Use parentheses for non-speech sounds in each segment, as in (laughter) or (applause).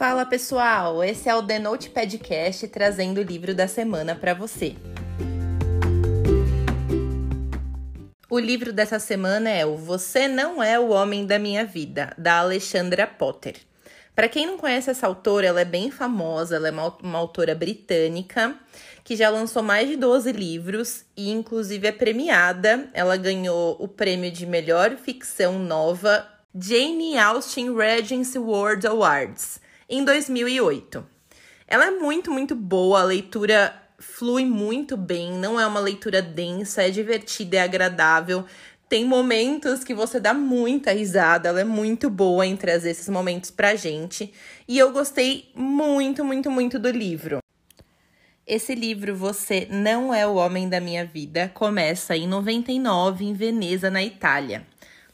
Fala pessoal, esse é o The Note Podcast trazendo o livro da semana para você. O livro dessa semana é o Você Não É o Homem da Minha Vida, da Alexandra Potter. Para quem não conhece essa autora, ela é bem famosa, ela é uma, autora britânica que já lançou mais de 12 livros e, inclusive, é premiada. Ela ganhou o prêmio de melhor ficção nova Jane Austen Regency World Awards em 2008. Ela é muito, muito boa, a leitura flui muito bem, não é uma leitura densa, é divertida, é agradável. Tem momentos que você dá muita risada, ela é muito boa em trazer esses momentos pra gente. E eu gostei muito, muito, muito do livro. Esse livro, Você Não É o Homem da Minha Vida, começa em 99 em Veneza, na Itália.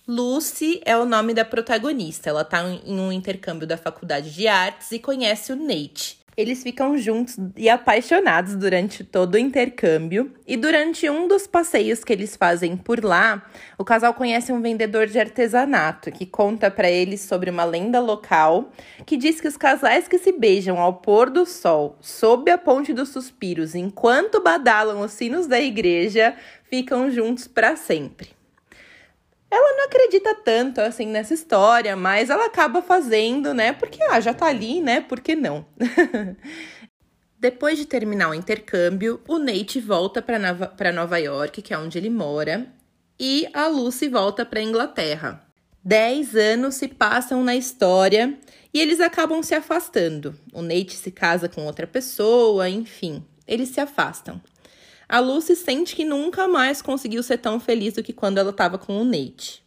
Lucy é o nome da protagonista. Ela está em um intercâmbio da faculdade de artes e conhece o Nate. Eles ficam juntos e apaixonados durante todo o intercâmbio. E durante um dos passeios que eles fazem por lá, o casal conhece um vendedor de artesanato que conta para eles sobre uma lenda local que diz que os casais que se beijam ao pôr do sol, sob a ponte dos suspiros, enquanto badalam os sinos da igreja, ficam juntos para sempre ela não acredita tanto assim nessa história, mas ela acaba fazendo, né? Porque ah, já tá ali, né? Por que não? (laughs) Depois de terminar o intercâmbio, o Nate volta para Nova, York, que é onde ele mora, e a Lucy volta para Inglaterra. Dez anos se passam na história e eles acabam se afastando. O Nate se casa com outra pessoa, enfim, eles se afastam. A Lucy sente que nunca mais conseguiu ser tão feliz do que quando ela estava com o Nate.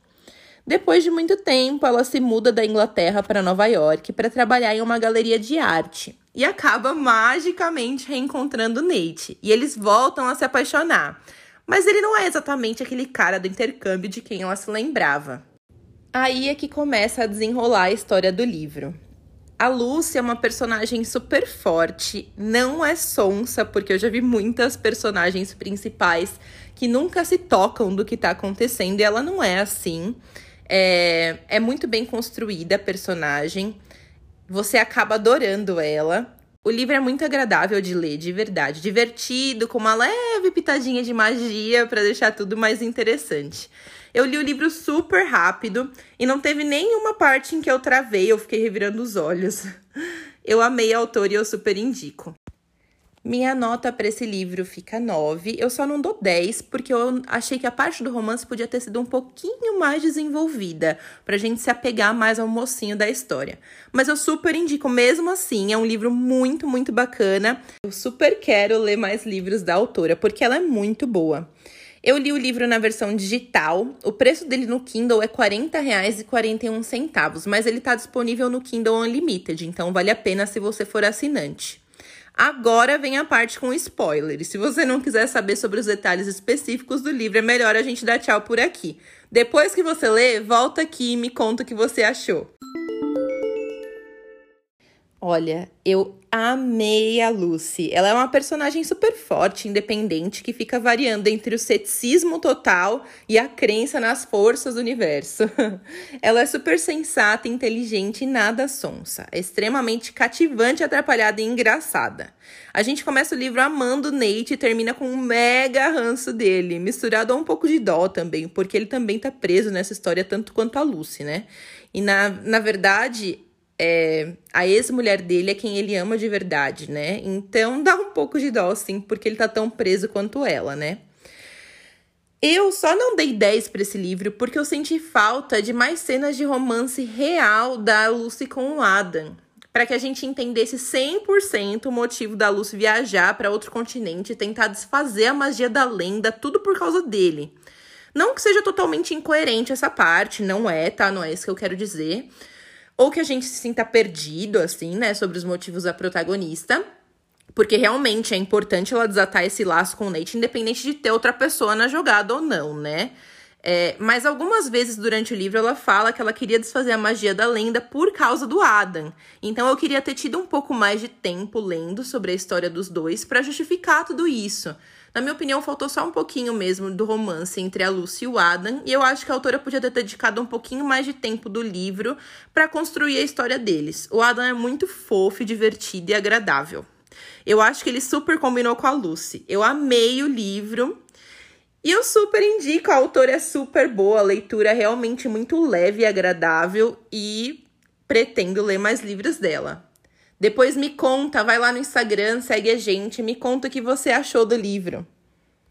Depois de muito tempo, ela se muda da Inglaterra para Nova York para trabalhar em uma galeria de arte e acaba magicamente reencontrando Nate. E eles voltam a se apaixonar. Mas ele não é exatamente aquele cara do intercâmbio de quem ela se lembrava. Aí é que começa a desenrolar a história do livro. A Lucy é uma personagem super forte, não é sonsa, porque eu já vi muitas personagens principais que nunca se tocam do que tá acontecendo e ela não é assim. É, é muito bem construída a personagem, você acaba adorando ela. O livro é muito agradável de ler, de verdade, divertido, com uma leve pitadinha de magia para deixar tudo mais interessante. Eu li o livro super rápido e não teve nenhuma parte em que eu travei, eu fiquei revirando os olhos. (laughs) Eu amei a autora e eu super indico. Minha nota para esse livro fica 9. Eu só não dou 10 porque eu achei que a parte do romance podia ter sido um pouquinho mais desenvolvida, pra gente se apegar mais ao mocinho da história. Mas eu super indico mesmo assim, é um livro muito, muito bacana. Eu super quero ler mais livros da autora porque ela é muito boa. Eu li o livro na versão digital. O preço dele no Kindle é R$ 40,41, mas ele está disponível no Kindle Unlimited, então vale a pena se você for assinante. Agora vem a parte com spoiler. E se você não quiser saber sobre os detalhes específicos do livro, é melhor a gente dar tchau por aqui. Depois que você lê, volta aqui e me conta o que você achou. Olha, eu amei a Lucy. Ela é uma personagem super forte, independente, que fica variando entre o ceticismo total e a crença nas forças do universo. (laughs) Ela é super sensata, inteligente e nada sonsa. É extremamente cativante, atrapalhada e engraçada. A gente começa o livro amando Nate e termina com um mega ranço dele, misturado a um pouco de dó também, porque ele também tá preso nessa história tanto quanto a Lucy, né? E na, na verdade, é, a ex-mulher dele é quem ele ama de verdade, né? Então dá um pouco de dó, sim, porque ele tá tão preso quanto ela, né? Eu só não dei 10 para esse livro porque eu senti falta de mais cenas de romance real da Lucy com o Adam, para que a gente entendesse 100% o motivo da Lucy viajar para outro continente e tentar desfazer a magia da lenda, tudo por causa dele. Não que seja totalmente incoerente essa parte, não é, tá? Não é isso que eu quero dizer ou que a gente se sinta perdido, assim, né, sobre os motivos da protagonista. Porque realmente é importante ela desatar esse laço com o Nate, independente de ter outra pessoa na jogada ou não, né? É, mas algumas vezes durante o livro ela fala que ela queria desfazer a magia da lenda por causa do Adam. Então eu queria ter tido um pouco mais de tempo lendo sobre a história dos dois para justificar tudo isso. Na minha opinião, faltou só um pouquinho mesmo do romance entre a Lucy e o Adam, e eu acho que a autora podia ter dedicado um pouquinho mais de tempo do livro para construir a história deles. O Adam é muito fofo, divertido e agradável. Eu acho que ele super combinou com a Lucy. Eu amei o livro. E eu super indico, a autora é super boa, a leitura é realmente muito leve e agradável e pretendo ler mais livros dela. Depois me conta, vai lá no Instagram, segue a gente, me conta o que você achou do livro.